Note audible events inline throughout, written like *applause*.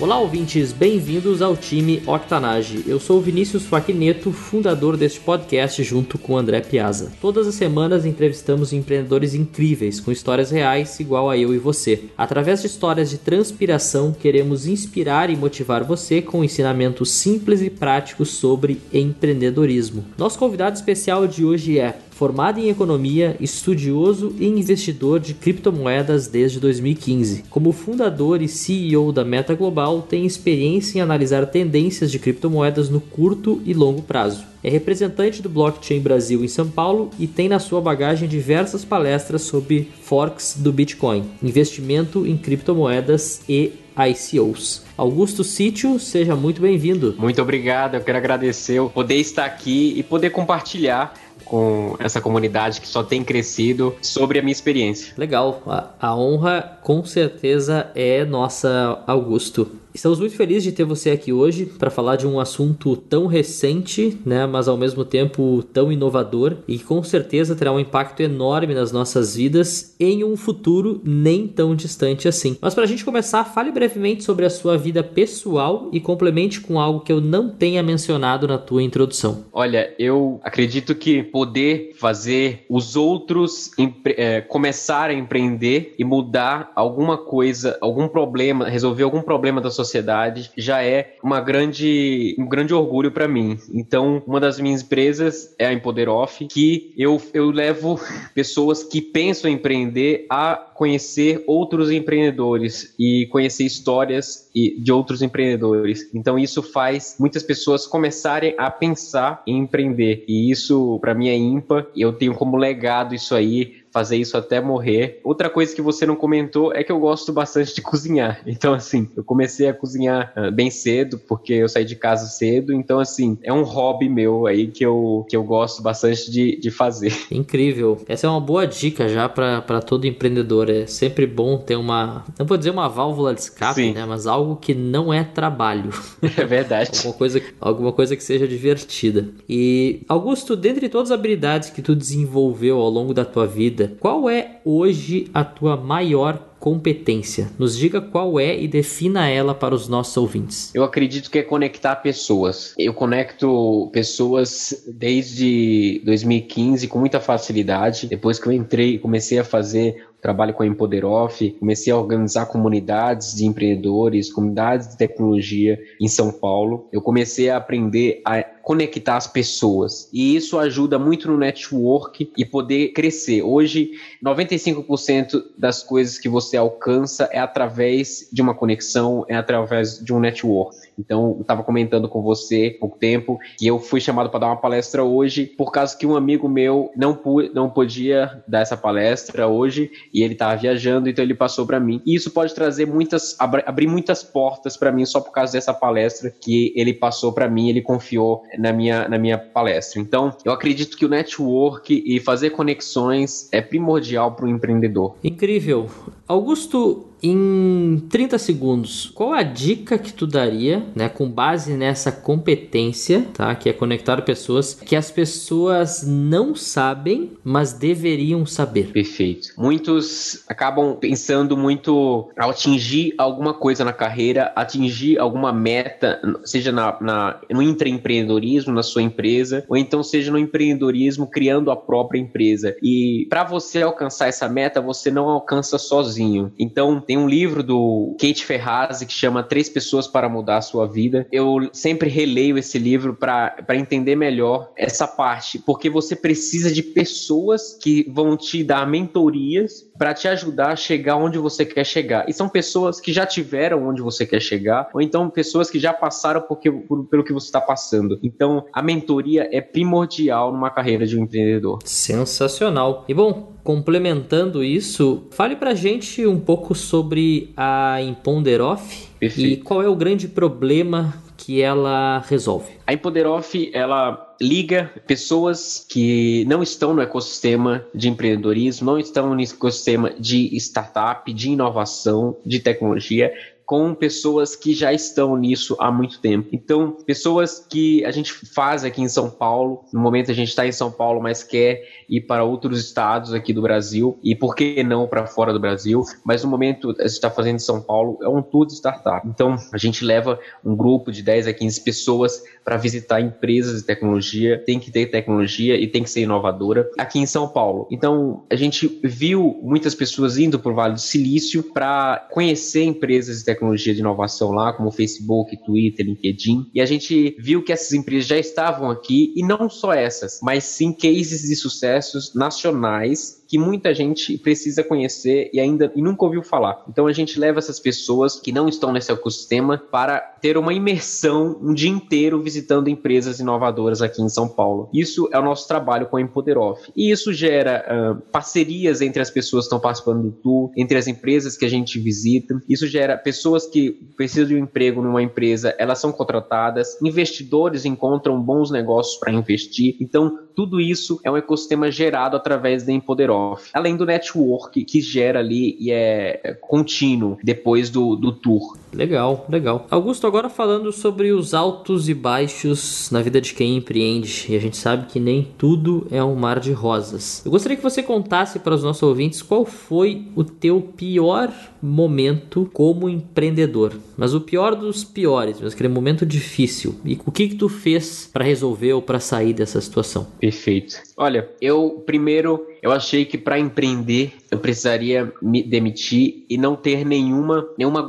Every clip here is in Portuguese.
Olá, ouvintes, bem-vindos ao time Octanage. Eu sou o Vinícius Faquineto, fundador deste podcast junto com André Piazza. Todas as semanas entrevistamos empreendedores incríveis com histórias reais, igual a eu e você. Através de histórias de transpiração, queremos inspirar e motivar você com ensinamentos simples e práticos sobre empreendedorismo. Nosso convidado especial de hoje é formado em economia, estudioso e investidor de criptomoedas desde 2015. Como fundador e CEO da Meta Global, tem experiência em analisar tendências de criptomoedas no curto e longo prazo. É representante do Blockchain Brasil em São Paulo e tem na sua bagagem diversas palestras sobre forks do Bitcoin, investimento em criptomoedas e ICOs. Augusto Sítio, seja muito bem-vindo. Muito obrigado, eu quero agradecer poder estar aqui e poder compartilhar com essa comunidade que só tem crescido sobre a minha experiência. Legal, a, a honra com certeza é nossa, Augusto. Estamos muito felizes de ter você aqui hoje para falar de um assunto tão recente, né, mas ao mesmo tempo tão inovador e com certeza terá um impacto enorme nas nossas vidas em um futuro nem tão distante assim. Mas para a gente começar, fale brevemente sobre a sua vida pessoal e complemente com algo que eu não tenha mencionado na tua introdução. Olha, eu acredito que poder fazer os outros é, começar a empreender e mudar alguma coisa, algum problema, resolver algum problema da sociedade sociedade já é uma grande, um grande orgulho para mim. Então, uma das minhas empresas é a Empoder Off, que eu, eu levo *laughs* pessoas que pensam em empreender a conhecer outros empreendedores e conhecer histórias de outros empreendedores. Então, isso faz muitas pessoas começarem a pensar em empreender. E isso, para mim, é ímpar. Eu tenho como legado isso aí fazer isso até morrer. Outra coisa que você não comentou é que eu gosto bastante de cozinhar. *laughs* Então, assim, eu comecei a cozinhar uh, bem cedo, porque eu saí de casa cedo. Então, assim, é um hobby meu aí que eu, que eu gosto bastante de, de fazer. *laughs* Incrível. Essa é uma boa dica já para todo empreendedor. É sempre bom ter uma, não vou dizer uma válvula de escape, Sim. né? Mas algo que não é trabalho. *laughs* É verdade. alguma, coisa, alguma coisa que seja divertida. E, Augusto, dentre todas as habilidades que tu desenvolveu ao longo da tua vida, vida. Qual é hoje a tua maior competência? Nos diga qual é e defina ela para os nossos ouvintes. Eu acredito que é conectar pessoas. Eu conecto pessoas desde 2015 com muita facilidade. Depois que eu entrei, comecei a fazer trabalho com a Empoderoff, comecei a organizar comunidades de empreendedores, comunidades de tecnologia em São Paulo. Eu comecei a aprender a conectar as pessoas. E isso ajuda muito no network e poder crescer. Hoje, 95% das coisas que você alcança é através de uma conexão, é através de um network. Então, eu estava comentando com você há pouco tempo que eu fui chamado para dar uma palestra hoje por causa que um amigo meu não, não podia dar essa palestra hoje e ele estava viajando, então ele passou para mim. E isso pode trazer muitas, abrir muitas portas para mim só por causa dessa palestra que ele passou para mim, ele confiou na minha, na minha palestra. Então, eu acredito que o network e fazer conexões é primordial para o empreendedor. Incrível. Augusto, em 30 segundos, qual a dica que tu daria, né, com base nessa competência, tá, que é conectar pessoas que as pessoas não sabem, mas deveriam saber? Perfeito. Muitos acabam pensando muito ao atingir alguma coisa na carreira, atingir alguma meta, seja na, na no intraempreendedorismo, na sua empresa, ou então seja no empreendedorismo criando a própria empresa. E para você alcançar essa meta, você não alcança sozinho. Então tem um livro do Kate Ferrazzi que chama Três Pessoas para Mudar a Sua Vida. Eu sempre releio esse livro para entender melhor essa parte, porque você precisa de pessoas que vão te dar mentorias para te ajudar a chegar onde você quer chegar. E são pessoas que já tiveram onde você quer chegar, ou então pessoas que já passaram porque, por, pelo que você está passando. Então, a mentoria é primordial numa carreira de um empreendedor. Sensacional. E bom, complementando isso, fale pra gente um pouco sobre a Imponderoff e qual é o grande problema que ela resolve. A Empoderoff, ela liga pessoas que não estão no ecossistema de empreendedorismo, não estão no ecossistema de startup, de inovação, de tecnologia, com pessoas que já estão nisso há muito tempo. Então, pessoas que a gente faz aqui em São Paulo, no momento a gente está em São Paulo, mas quer ir para outros estados aqui do Brasil, e por que não para fora do Brasil, mas no momento a gente está fazendo em São Paulo, é um tour de startup. Então, a gente leva um grupo de 10 a 15 pessoas para visitar empresas de tecnologia, tem que ter tecnologia e tem que ser inovadora aqui em São Paulo. Então, a gente viu muitas pessoas indo para o Vale do Silício para conhecer empresas de tecnologia tecnologia de inovação lá, como Facebook, Twitter, LinkedIn, e a gente viu que essas empresas já estavam aqui, e não só essas, mas sim cases de sucessos nacionais que muita gente precisa conhecer e ainda e nunca ouviu falar. Então a gente leva essas pessoas que não estão nesse ecossistema para ter uma imersão um dia inteiro visitando empresas inovadoras aqui em São Paulo. Isso é o nosso trabalho com a Empoderoff. E isso gera uh, parcerias entre as pessoas que estão participando do tour, entre as empresas que a gente visita. Isso gera pessoas que precisam de um emprego numa empresa, elas são contratadas, investidores encontram bons negócios para investir. Então tudo isso é um ecossistema gerado através da Empoderoff. Além do network que gera ali e é contínuo depois do, do tour. Legal, legal. Augusto, agora falando sobre os altos e baixos na vida de quem empreende, e a gente sabe que nem tudo é um mar de rosas. Eu gostaria que você contasse para os nossos ouvintes qual foi o teu pior momento como empreendedor, mas o pior dos piores, mas aquele momento difícil. E o que que tu fez para resolver ou para sair dessa situação? Perfeito. Olha, eu primeiro eu achei que para empreender eu precisaria me demitir e não ter nenhuma, nenhuma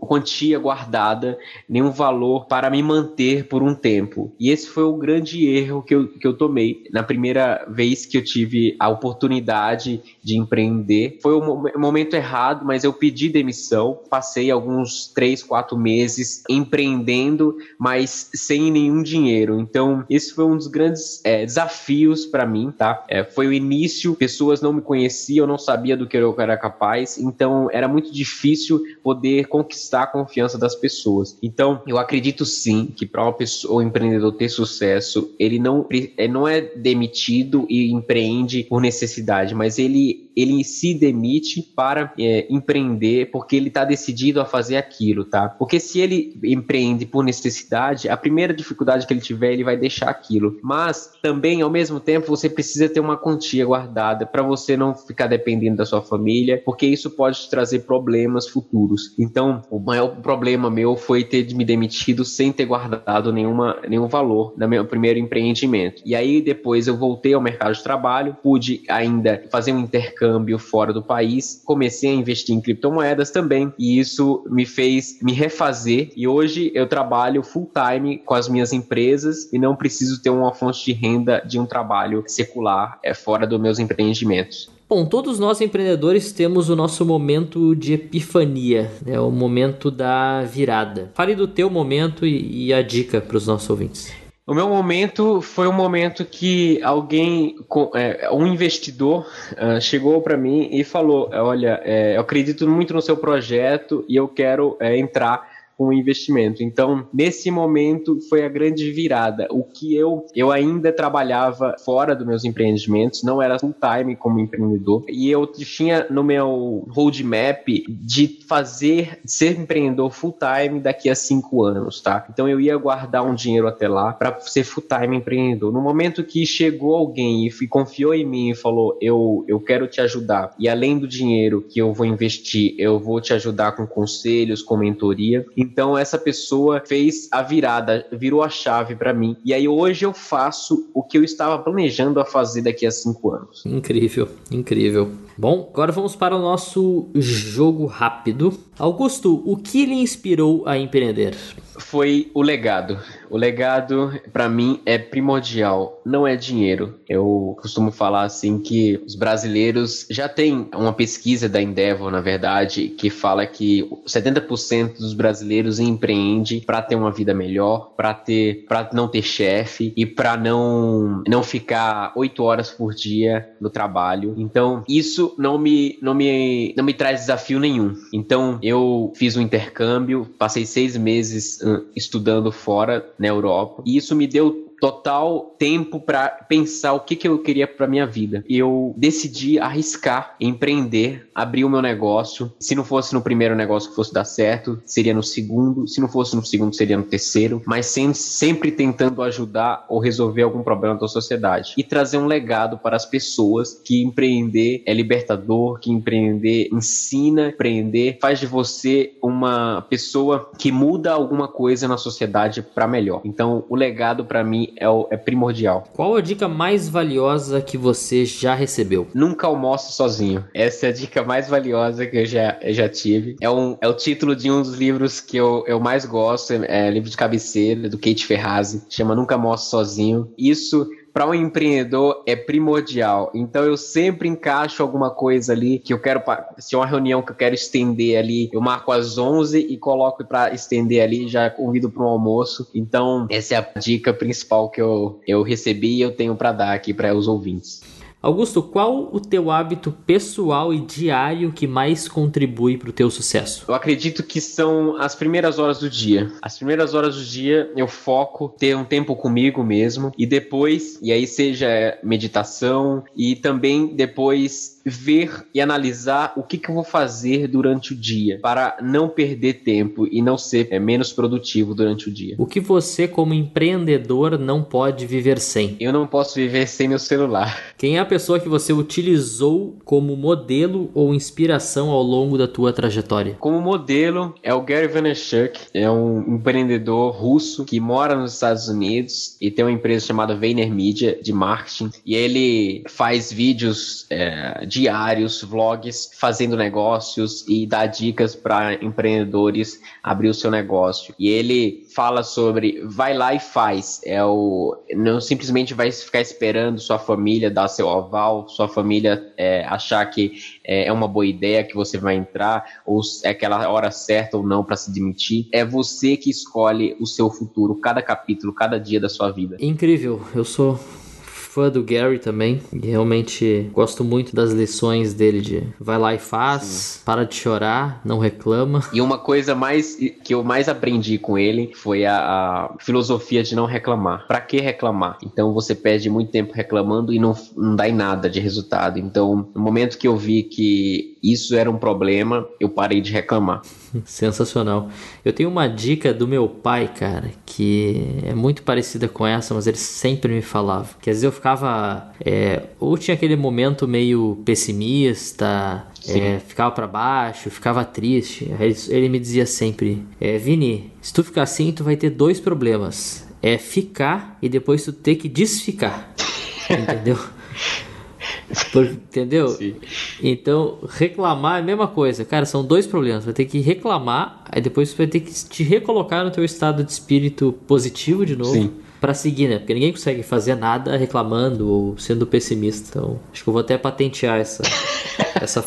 quantia guardada, nenhum valor para me manter por um tempo. E esse foi o grande erro que eu, que eu tomei na primeira vez que eu tive a oportunidade de empreender. Foi o momento errado, mas eu pedi demissão. Passei alguns três, quatro meses empreendendo, mas sem nenhum dinheiro. Então, esse foi um dos grandes é, desafios para mim, tá? É, foi o início, pessoas não me conheciam, não sabia do que eu era capaz, então era muito difícil poder conquistar a confiança das pessoas. Então, eu acredito sim que para uma pessoa, um empreendedor ter sucesso, ele não, ele não é demitido e empreende por necessidade, mas ele ele se demite para é, empreender porque ele está decidido a fazer aquilo, tá? Porque se ele empreende por necessidade, a primeira dificuldade que ele tiver, ele vai deixar aquilo. Mas também, ao mesmo tempo, você precisa ter uma quantia guardada para você não ficar dependendo da sua família, porque isso pode trazer problemas futuros. Então, o maior problema meu foi ter me demitido sem ter guardado nenhuma, nenhum valor no meu primeiro empreendimento. E aí, depois, eu voltei ao mercado de trabalho, pude ainda fazer um intercâmbio câmbio fora do país, comecei a investir em criptomoedas também, e isso me fez me refazer. E hoje eu trabalho full time com as minhas empresas e não preciso ter uma fonte de renda de um trabalho secular é, fora dos meus empreendimentos. Bom, todos nós empreendedores temos o nosso momento de epifania, né? o momento da virada. Fale do teu momento e, e a dica para os nossos ouvintes. O meu momento foi um momento que alguém, é, um investidor, uh, chegou para mim e falou: Olha, é, eu acredito muito no seu projeto e eu quero é, entrar com o investimento. Então, nesse momento foi a grande virada. O que eu eu ainda trabalhava fora dos meus empreendimentos, não era full time como empreendedor, e eu tinha no meu roadmap de fazer ser empreendedor full time daqui a cinco anos, tá? Então eu ia guardar um dinheiro até lá para ser full time empreendedor. No momento que chegou alguém e confiou em mim e falou eu eu quero te ajudar e além do dinheiro que eu vou investir, eu vou te ajudar com conselhos, com mentoria. Então essa pessoa fez a virada, virou a chave para mim. E aí hoje eu faço o que eu estava planejando a fazer daqui a cinco anos. Incrível, incrível. Bom, agora vamos para o nosso jogo rápido. Augusto, o que lhe inspirou a empreender? Foi o legado. O legado, para mim, é primordial. Não é dinheiro. Eu costumo falar assim que os brasileiros já tem uma pesquisa da Endeavor, na verdade, que fala que 70% dos brasileiros empreende para ter uma vida melhor, para ter, para não ter chefe e para não não ficar oito horas por dia no trabalho. Então, isso não me não me não me traz desafio nenhum. Então, eu fiz um intercâmbio, passei seis meses estudando fora na Europa. E isso me deu total tempo para pensar o que, que eu queria para minha vida. Eu decidi arriscar, empreender, abrir o meu negócio. Se não fosse no primeiro negócio que fosse dar certo, seria no segundo. Se não fosse no segundo, seria no terceiro. Mas sem, sempre tentando ajudar ou resolver algum problema da sociedade. E trazer um legado para as pessoas que empreender é libertador, que empreender ensina, empreender faz de você uma pessoa que muda alguma coisa na sociedade para melhor. Então, o legado para mim é, o, é primordial. Qual a dica mais valiosa que você já recebeu? Nunca almoce sozinho. Essa é a dica mais valiosa que eu já, eu já tive. É, um, é o título de um dos livros que eu, eu mais gosto, é, é livro de cabeceira, do Kate Ferrazzi, chama Nunca Almoce Sozinho. Isso para um empreendedor é primordial. Então eu sempre encaixo alguma coisa ali que eu quero, se é uma reunião que eu quero estender ali, eu marco às 11 e coloco para estender ali, já convido para um almoço. Então essa é a dica principal que eu, eu recebi e eu tenho para dar aqui para os ouvintes. Augusto, qual o teu hábito pessoal e diário que mais contribui para o teu sucesso? Eu acredito que são as primeiras horas do dia. As primeiras horas do dia eu foco ter um tempo comigo mesmo e depois, e aí seja meditação e também depois ver e analisar o que, que eu vou fazer durante o dia para não perder tempo e não ser é, menos produtivo durante o dia. O que você, como empreendedor, não pode viver sem? Eu não posso viver sem meu celular. *laughs* Quem é a pessoa que você utilizou como modelo ou inspiração ao longo da tua trajetória? Como modelo é o Gary Vaynerchuk, é um empreendedor russo que mora nos Estados Unidos e tem uma empresa chamada VaynerMedia de marketing e ele faz vídeos é, diários, vlogs, fazendo negócios e dá dicas para empreendedores abrir o seu negócio. E ele fala sobre vai lá e faz. É o não simplesmente vai ficar esperando sua família dar seu aval, sua família é, achar que é, é uma boa ideia que você vai entrar ou é aquela hora certa ou não para se demitir. É você que escolhe o seu futuro, cada capítulo, cada dia da sua vida. Incrível. Eu sou fã do Gary também. E realmente gosto muito das lições dele de vai lá e faz, Sim. para de chorar, não reclama. E uma coisa mais que eu mais aprendi com ele foi a, a filosofia de não reclamar. Para que reclamar? Então você perde muito tempo reclamando e não, não dá em nada de resultado. Então, no momento que eu vi que isso era um problema, eu parei de reclamar. *laughs* Sensacional. Eu tenho uma dica do meu pai, cara, que é muito parecida com essa, mas ele sempre me falava. Que às vezes eu ficava. É, ou tinha aquele momento meio pessimista, é, ficava para baixo, ficava triste. Ele, ele me dizia sempre: é, Vini, se tu ficar assim, tu vai ter dois problemas. É ficar e depois tu ter que desficar. *laughs* Entendeu? Por, entendeu? Sim. Então, reclamar é a mesma coisa. Cara, são dois problemas. Vai ter que reclamar, aí depois você vai ter que te recolocar no teu estado de espírito positivo de novo. Para seguir, né? Porque ninguém consegue fazer nada reclamando ou sendo pessimista. Então, acho que eu vou até patentear essa *laughs* essa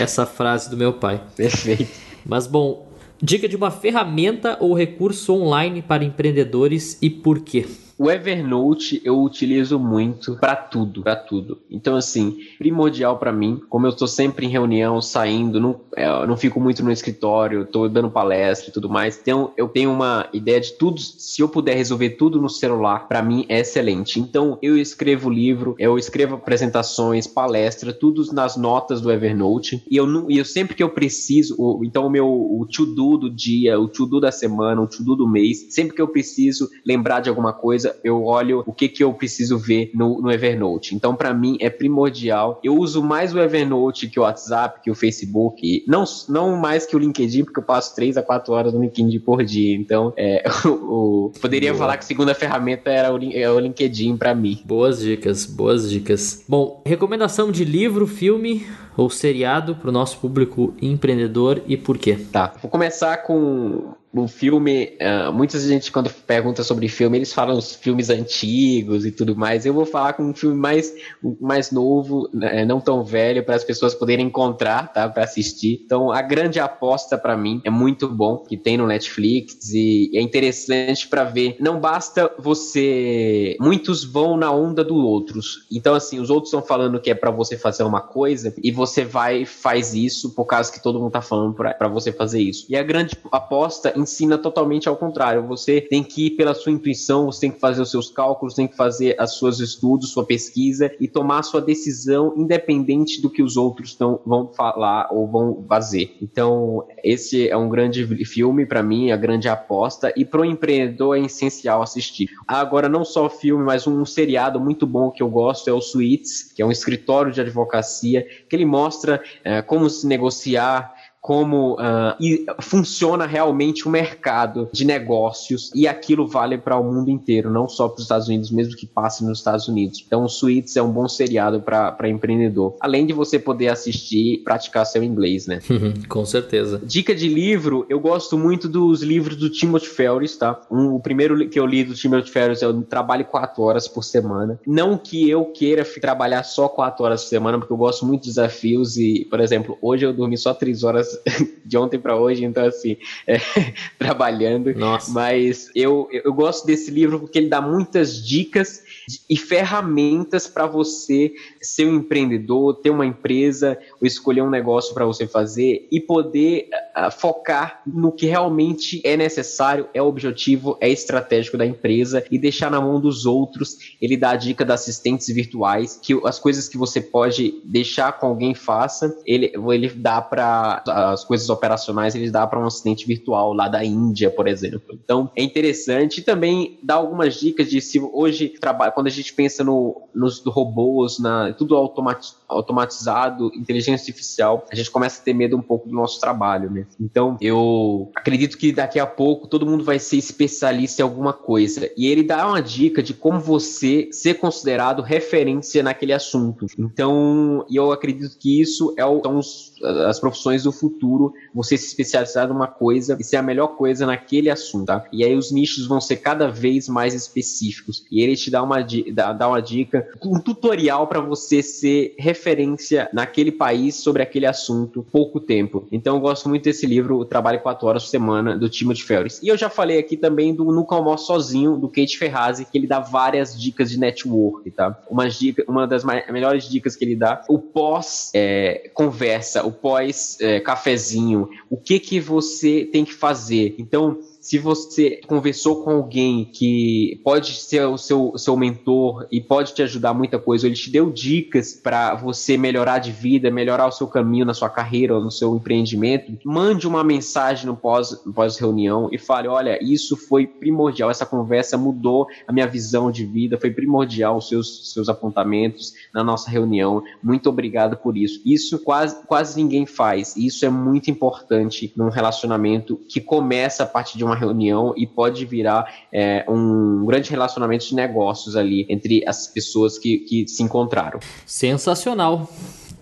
essa frase do meu pai. Perfeito. Mas bom, dica de uma ferramenta ou recurso online para empreendedores e por quê? O Evernote eu utilizo muito para tudo, para tudo. Então assim, primordial para mim, como eu estou sempre em reunião, saindo, não, é, não fico muito no escritório, estou dando palestra e tudo mais. Então eu tenho uma ideia de tudo, se eu puder resolver tudo no celular, para mim é excelente. Então eu escrevo livro, eu escrevo apresentações, palestra, tudo nas notas do Evernote. E eu, e eu sempre que eu preciso, o, então o meu o to-do do dia, o to-do da semana, o to-do do mês, sempre que eu preciso lembrar de alguma coisa coisa, eu olho o que, que eu preciso ver no, no Evernote. Então, para mim, é primordial. Eu uso mais o Evernote que o WhatsApp, que o Facebook. Não, não mais que o LinkedIn, porque eu passo 3 a 4 horas no LinkedIn por dia. Então, é, *laughs* o, o poderia Boa. falar que a segunda ferramenta era o, é o LinkedIn para mim. Boas dicas, boas dicas. Bom, recomendação de livro, filme ou seriado para o nosso público empreendedor e por quê? Tá, vou começar com o filme, uh, muita gente quando pergunta sobre filme, eles falam os filmes antigos e tudo mais. Eu vou falar com um filme mais, mais novo, né, não tão velho, para as pessoas poderem encontrar, tá, para assistir. Então, a grande aposta para mim é muito bom, que tem no Netflix e é interessante para ver. Não basta você, muitos vão na onda dos outros. Então, assim, os outros estão falando que é para você fazer uma coisa e você vai faz isso por causa que todo mundo tá falando para você fazer isso. E a grande aposta ensina totalmente ao contrário. Você tem que ir pela sua intuição, você tem que fazer os seus cálculos, tem que fazer os seus estudos, sua pesquisa e tomar sua decisão independente do que os outros tão, vão falar ou vão fazer. Então, esse é um grande filme para mim, a grande aposta e pro empreendedor é essencial assistir. Agora, não só filme, mas um seriado muito bom que eu gosto é o Suites, que é um escritório de advocacia, que ele mostra é, como se negociar como uh, funciona realmente o mercado de negócios e aquilo vale para o mundo inteiro, não só para os Estados Unidos, mesmo que passe nos Estados Unidos. Então, o Suits é um bom seriado para empreendedor. Além de você poder assistir e praticar seu inglês, né? *laughs* Com certeza. Dica de livro, eu gosto muito dos livros do Timothy Ferris, tá? Um, o primeiro que eu li do Timothy Ferris é o Trabalho quatro horas por semana. Não que eu queira trabalhar só quatro horas por semana, porque eu gosto muito de desafios e, por exemplo, hoje eu dormi só três horas *laughs* de ontem para hoje, então assim, é, *laughs* trabalhando. Nossa. Mas eu, eu gosto desse livro porque ele dá muitas dicas e ferramentas para você ser um empreendedor, ter uma empresa, ou escolher um negócio para você fazer e poder uh, focar no que realmente é necessário, é objetivo, é estratégico da empresa e deixar na mão dos outros. Ele dá a dica das assistentes virtuais, que as coisas que você pode deixar com alguém faça, ele, ele dá para as coisas operacionais, ele dá para um assistente virtual lá da Índia, por exemplo. Então é interessante e também dá algumas dicas de se hoje trabalha quando a gente pensa no, nos robôs, na, tudo automatizado, inteligência artificial, a gente começa a ter medo um pouco do nosso trabalho, né? Então, eu acredito que daqui a pouco todo mundo vai ser especialista em alguma coisa. E ele dá uma dica de como você ser considerado referência naquele assunto. Então, eu acredito que isso é o, são os, as profissões do futuro, você se especializar numa coisa e ser a melhor coisa naquele assunto, tá? E aí os nichos vão ser cada vez mais específicos. E ele te dá uma dar uma dica, um tutorial para você ser referência naquele país sobre aquele assunto pouco tempo. Então eu gosto muito desse livro, O Trabalho 4 Horas por Semana, do Timothy Ferris. E eu já falei aqui também do Nunca Almoço Sozinho, do Kate Ferrazzi, que ele dá várias dicas de network, tá? Uma, dica, uma das melhores dicas que ele dá, o pós-conversa, é, o pós-cafezinho, é, o que que você tem que fazer. Então, se você conversou com alguém que pode ser o seu, seu mentor e pode te ajudar muita coisa, ele te deu dicas para você melhorar de vida, melhorar o seu caminho na sua carreira ou no seu empreendimento, mande uma mensagem no pós-reunião pós e fale: olha, isso foi primordial, essa conversa mudou a minha visão de vida, foi primordial os seus, seus apontamentos na nossa reunião. Muito obrigado por isso. Isso quase, quase ninguém faz. E isso é muito importante num relacionamento que começa a partir de uma reunião e pode virar é, um grande relacionamento de negócios ali entre as pessoas que, que se encontraram. Sensacional.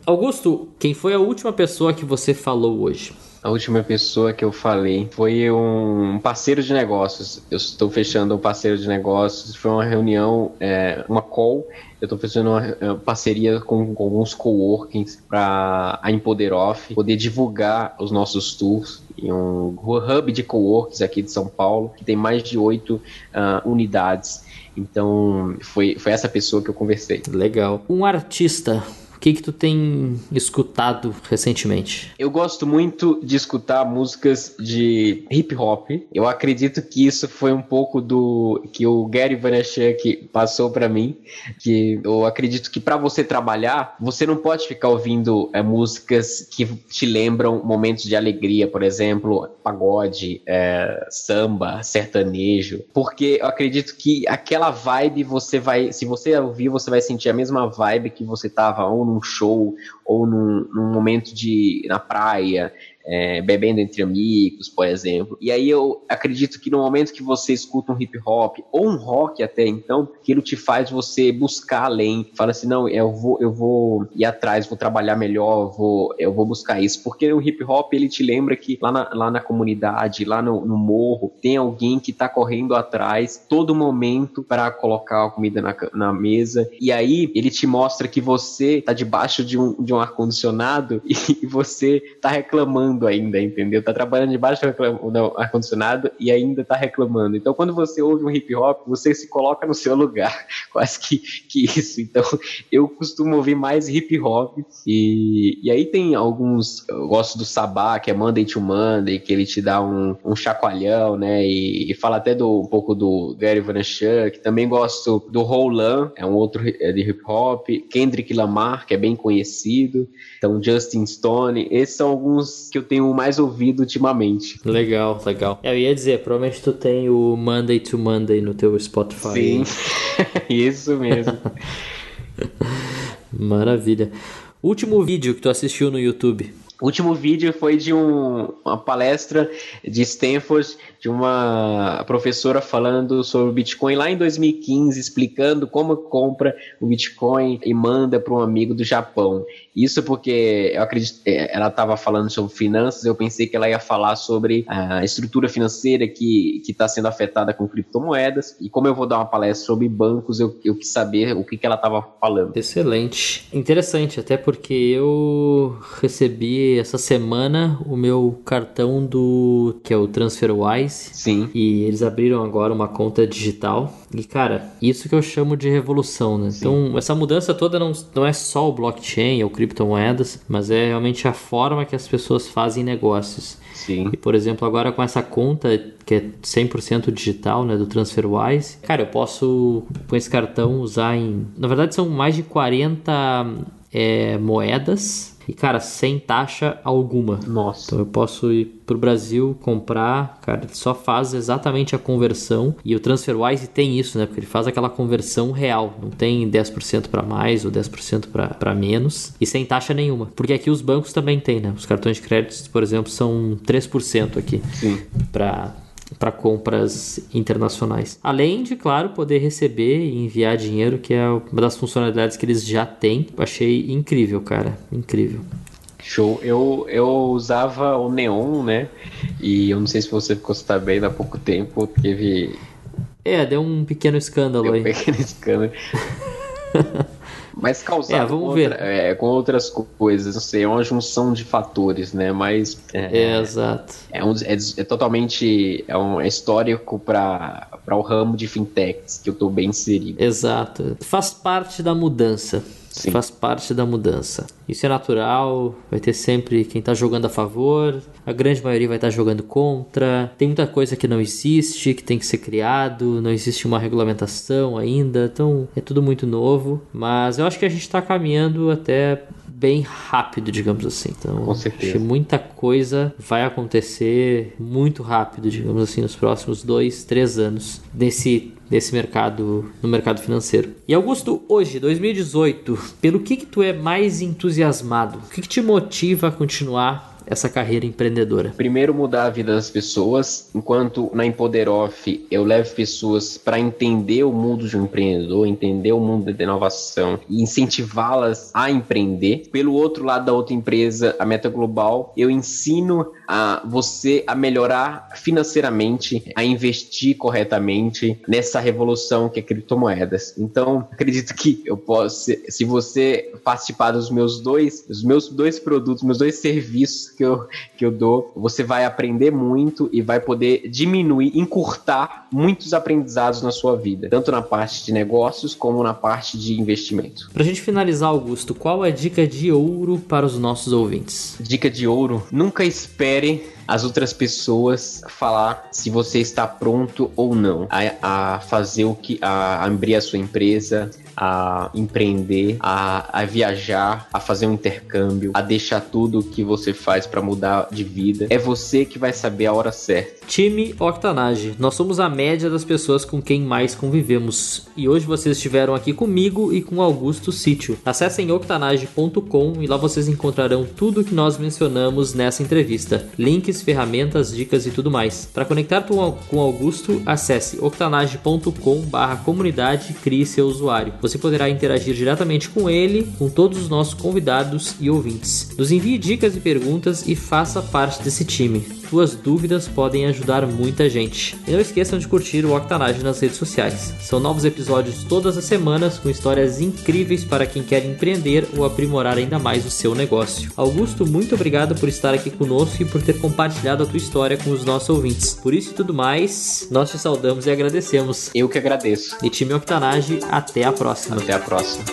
Augusto, quem foi a última pessoa que você falou hoje? A última pessoa que eu falei foi um parceiro de negócios. Eu estou fechando um parceiro de negócios. Foi uma reunião, é, uma call. Eu estou fazendo uma é, parceria com, com alguns coworkings para a Empoderoff poder divulgar os nossos tours em um hub de coworkings aqui de São Paulo, que tem mais de oito uh, unidades. Então, foi, foi essa pessoa que eu conversei. Legal. Um artista que que tu tem escutado recentemente? Eu gosto muito de escutar músicas de hip hop. Eu acredito que isso foi um pouco do que o Gary Vaynerchuk passou para mim, que eu acredito que para você trabalhar, você não pode ficar ouvindo é, músicas que te lembram momentos de alegria, por exemplo, pagode, é, samba, sertanejo, porque eu acredito que aquela vibe você vai, se você ouvir, você vai sentir a mesma vibe que você tava ou num show ou num, num momento de na praia, é, bebendo entre amigos, por exemplo. E aí eu acredito que no momento que você escuta um hip hop ou um rock até então, aquilo te faz você buscar além, fala assim, não, eu vou, eu vou ir atrás, vou trabalhar melhor, eu vou, eu vou buscar isso, porque o hip hop ele te lembra que lá na, lá na comunidade, lá no, no morro, tem alguém que está correndo atrás todo momento para colocar a comida na, na mesa, e aí ele te mostra que você está debaixo de um, de um ar-condicionado *laughs* e você está reclamando reclamando ainda, entendeu? Tá trabalhando debaixo do ar-condicionado e ainda tá reclamando. Então, quando você ouve um hip hop, você se coloca no seu lugar, *laughs* quase que, que isso. Então, *laughs* eu costumo ouvir mais hip hop e, e aí tem alguns, eu gosto do Sabá, que é Monday to Monday, que ele te dá um, um chacoalhão, né? E, e fala até do, um pouco do Gary Vaynerchuk. Também gosto do Roland, é um outro é de hip hop. Kendrick Lamar, que é bem conhecido. Então, Justin Stone. Esses são alguns que tenho mais ouvido ultimamente. Legal, legal. Eu ia dizer, provavelmente tu tem o Monday to Monday no teu Spotify. Sim, *laughs* isso mesmo. *laughs* Maravilha. Último vídeo que tu assistiu no YouTube. O último vídeo foi de um, uma palestra de Stanford de uma professora falando sobre o Bitcoin lá em 2015, explicando como compra o Bitcoin e manda para um amigo do Japão. Isso porque eu acredito, é, ela estava falando sobre finanças, eu pensei que ela ia falar sobre a estrutura financeira que está sendo afetada com criptomoedas. E como eu vou dar uma palestra sobre bancos, eu, eu quis saber o que, que ela estava falando. Excelente. Interessante, até porque eu recebi essa semana o meu cartão do que é o TransferWise Sim. E eles abriram agora uma conta digital. E, cara, isso que eu chamo de revolução, né? Sim. Então, essa mudança toda não, não é só o blockchain ou criptomoedas, mas é realmente a forma que as pessoas fazem negócios. Sim. E, por exemplo, agora com essa conta que é 100% digital, né, do TransferWise, cara, eu posso com esse cartão usar em... Na verdade, são mais de 40 é, moedas e, cara, sem taxa alguma. Nossa. Então eu posso ir pro Brasil comprar, cara, ele só faz exatamente a conversão. E o TransferWise tem isso, né? Porque ele faz aquela conversão real. Não tem 10% para mais ou 10% para menos. E sem taxa nenhuma. Porque aqui os bancos também têm, né? Os cartões de crédito, por exemplo, são 3% aqui. Sim. Para para compras internacionais. Além de, claro, poder receber e enviar dinheiro, que é uma das funcionalidades que eles já têm. Achei incrível, cara. Incrível. Show. Eu, eu usava o Neon, né? E eu não sei se você ficou sabendo há pouco tempo, teve. É, deu um pequeno escândalo deu aí. Um pequeno escândalo. *laughs* mas causado é, vamos com, ver. Outra, é, com outras coisas, não sei, é uma junção de fatores, né? Mas é, é exato. É, um, é, é, totalmente é um é histórico para o ramo de fintechs que eu estou bem inserido. Exato. Faz parte da mudança. Sim. Faz parte da mudança. Isso é natural, vai ter sempre quem está jogando a favor, a grande maioria vai estar tá jogando contra. Tem muita coisa que não existe, que tem que ser criado, não existe uma regulamentação ainda, então é tudo muito novo. Mas eu acho que a gente está caminhando até bem rápido, digamos assim. Então, Com certeza. muita coisa vai acontecer muito rápido, digamos assim, nos próximos dois, três anos nesse nesse mercado, no mercado financeiro. E Augusto, hoje, 2018, pelo que que tu é mais entusiasmado? O que, que te motiva a continuar essa carreira empreendedora? Primeiro, mudar a vida das pessoas, enquanto na Empoderoff eu levo pessoas para entender o mundo de um empreendedor, entender o mundo da inovação e incentivá-las a empreender. Pelo outro lado da outra empresa, a Meta Global, eu ensino a você a melhorar financeiramente, a investir corretamente nessa revolução que é criptomoedas. Então, acredito que eu posso, se você participar dos meus dois, dos meus dois produtos, meus dois serviços que eu, que eu dou, você vai aprender muito e vai poder diminuir, encurtar muitos aprendizados na sua vida, tanto na parte de negócios como na parte de investimento. Para a gente finalizar, Augusto, qual é a dica de ouro para os nossos ouvintes? Dica de ouro: nunca espere as outras pessoas falar se você está pronto ou não a, a fazer o que a, abrir a sua empresa, a empreender, a, a viajar, a fazer um intercâmbio, a deixar tudo o que você faz para mudar de vida. É você que vai saber a hora certa. Time Octanage, nós somos a média das pessoas com quem mais convivemos. E hoje vocês estiveram aqui comigo e com Augusto Sítio. Acessem octanage.com e lá vocês encontrarão tudo que nós mencionamos nessa entrevista: links, ferramentas, dicas e tudo mais. Para conectar com Augusto, acesse octanage.com/comunidade crie seu usuário. Você poderá interagir diretamente com ele, com todos os nossos convidados e ouvintes. Nos envie dicas e perguntas e faça parte desse time. Tuas dúvidas podem ajudar muita gente. E não esqueçam de curtir o Octanage nas redes sociais. São novos episódios todas as semanas com histórias incríveis para quem quer empreender ou aprimorar ainda mais o seu negócio. Augusto, muito obrigado por estar aqui conosco e por ter compartilhado a tua história com os nossos ouvintes. Por isso e tudo mais, nós te saudamos e agradecemos. Eu que agradeço. E time Octanage, até a próxima. Até a próxima.